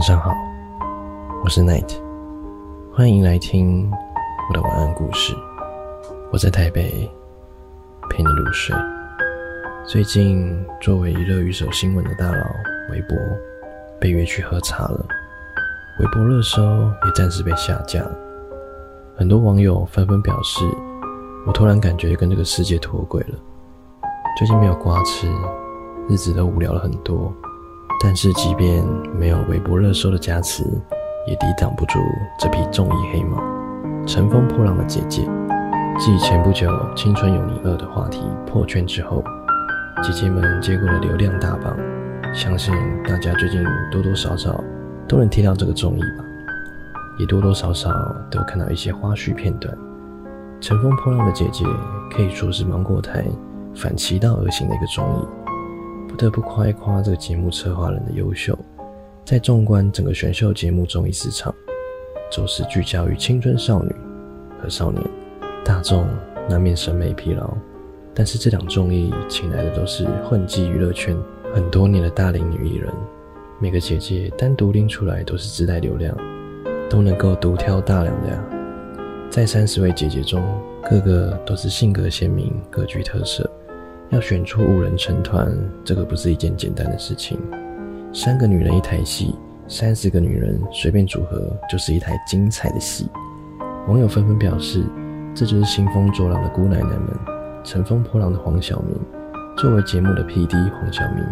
晚上好，我是 Night，欢迎来听我的晚安故事。我在台北陪你入睡。最近，作为娱乐娱手新闻的大佬，微博被约去喝茶了，微博热搜也暂时被下架。很多网友纷纷表示，我突然感觉跟这个世界脱轨了。最近没有瓜吃，日子都无聊了很多。但是，即便没有微博热搜的加持，也抵挡不住这匹综艺黑马。乘风破浪的姐姐，继前不久《青春有你二》的话题破圈之后，姐姐们接过了流量大棒。相信大家最近多多少少都能听到这个综艺吧，也多多少少都看到一些花絮片段。乘风破浪的姐姐可以说是芒果台反其道而行的一个综艺。不得不夸一夸这个节目策划人的优秀。在纵观整个选秀节目综艺市场，总是聚焦于青春少女和少年，大众难免审美疲劳。但是这档综艺请来的都是混迹娱乐圈很多年的大龄女艺人，每个姐姐单独拎出来都是自带流量，都能够独挑大梁的呀。在三十位姐姐中，个个都是性格鲜明、各具特色。要选出五人成团，这个不是一件简单的事情。三个女人一台戏，三十个女人随便组合就是一台精彩的戏。网友纷纷表示，这就是兴风作浪的姑奶奶们，乘风破浪的黄晓明。作为节目的 P.D. 黄晓明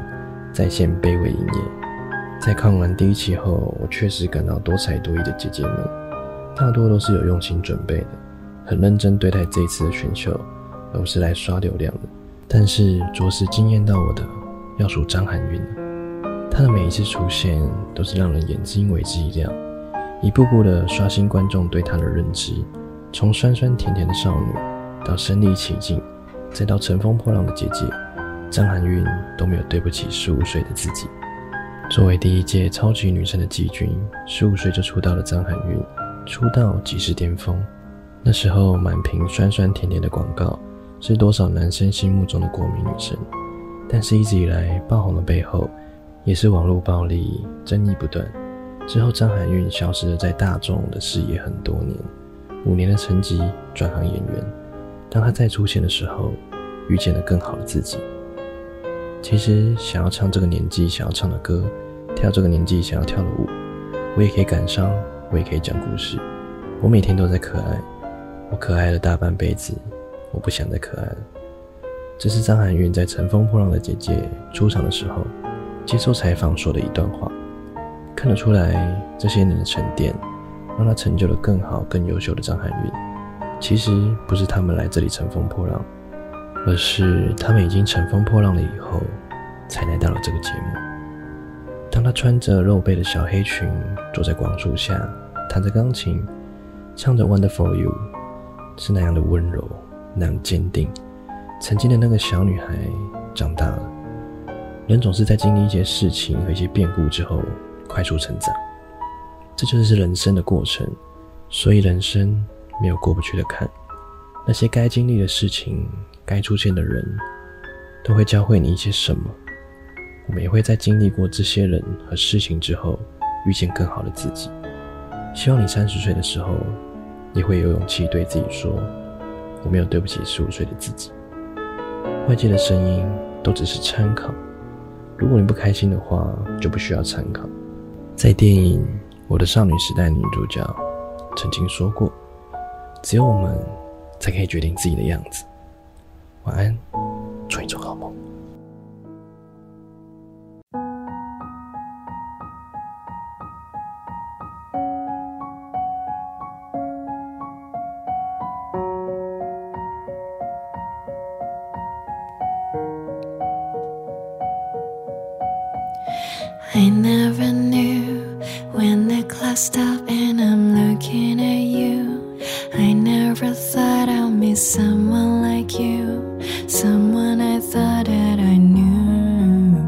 在线卑微营业。在看完第一期后，我确实感到多才多艺的姐姐们，大多都是有用心准备的，很认真对待这一次的选秀，而不是来刷流量的。但是着实惊艳到我的，要数张含韵了。她的每一次出现，都是让人眼睛为之一亮，一步步的刷新观众对她的认知。从酸酸甜甜的少女，到身临其境，再到乘风破浪的姐姐，张含韵都没有对不起十五岁的自己。作为第一届超级女生的季军，十五岁就出道的张含韵，出道即是巅峰。那时候满屏酸酸甜甜的广告。是多少男生心目中的国民女神？但是一直以来爆红的背后，也是网络暴力争议不断。之后张含韵消失了在大众的视野很多年，五年的成绩转行演员。当她再出现的时候，遇见了更好的自己。其实想要唱这个年纪想要唱的歌，跳这个年纪想要跳的舞，我也可以感伤，我也可以讲故事。我每天都在可爱，我可爱了大半辈子。我不想再可爱了。这是张含韵在《乘风破浪的姐姐》出场的时候接受采访说的一段话。看得出来，这些年的沉淀，让她成就了更好、更优秀的张含韵。其实不是他们来这里乘风破浪，而是他们已经乘风破浪了以后，才来到了这个节目。当她穿着露背的小黑裙，坐在广树下，弹着钢琴，唱着《Wonderful You》，是那样的温柔。那样坚定，曾经的那个小女孩长大了。人总是在经历一些事情和一些变故之后快速成长，这就是人生的过程。所以人生没有过不去的坎，那些该经历的事情、该出现的人，都会教会你一些什么。我们也会在经历过这些人和事情之后，遇见更好的自己。希望你三十岁的时候，也会有勇气对自己说。我没有对不起十五岁的自己。外界的声音都只是参考，如果你不开心的话，就不需要参考。在电影《我的少女时代》女主角曾经说过：“只有我们才可以决定自己的样子。”晚安，祝你做 I never knew when the clock stopped and I'm looking at you. I never thought I'd meet someone like you, someone I thought that I knew.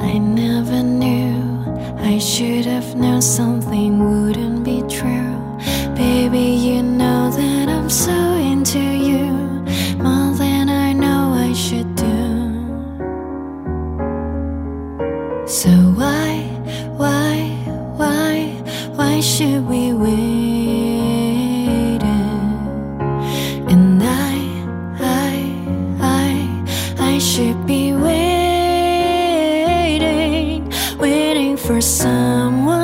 I never knew I should have known something wouldn't be true. Baby, you know that I'm so into you So why, why, why, why should we wait? And I, I, I, I should be waiting, waiting for someone.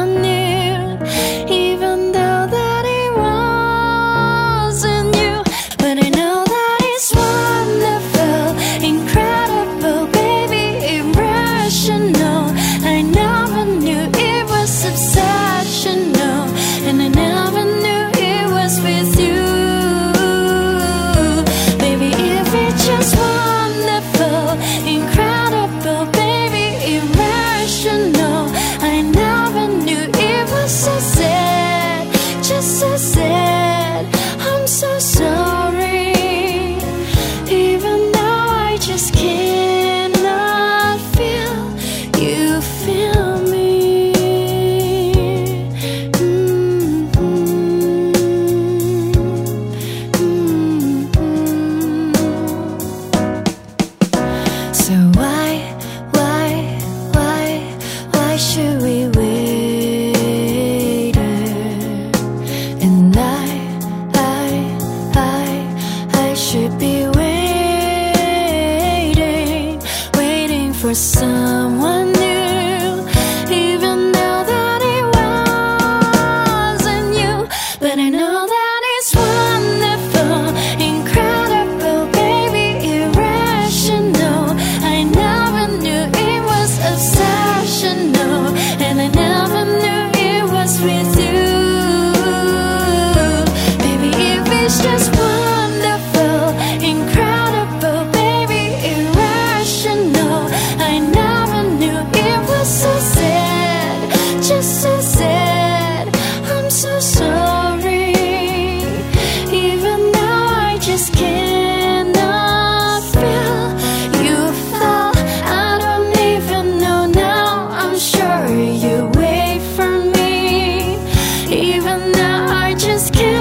now I just can't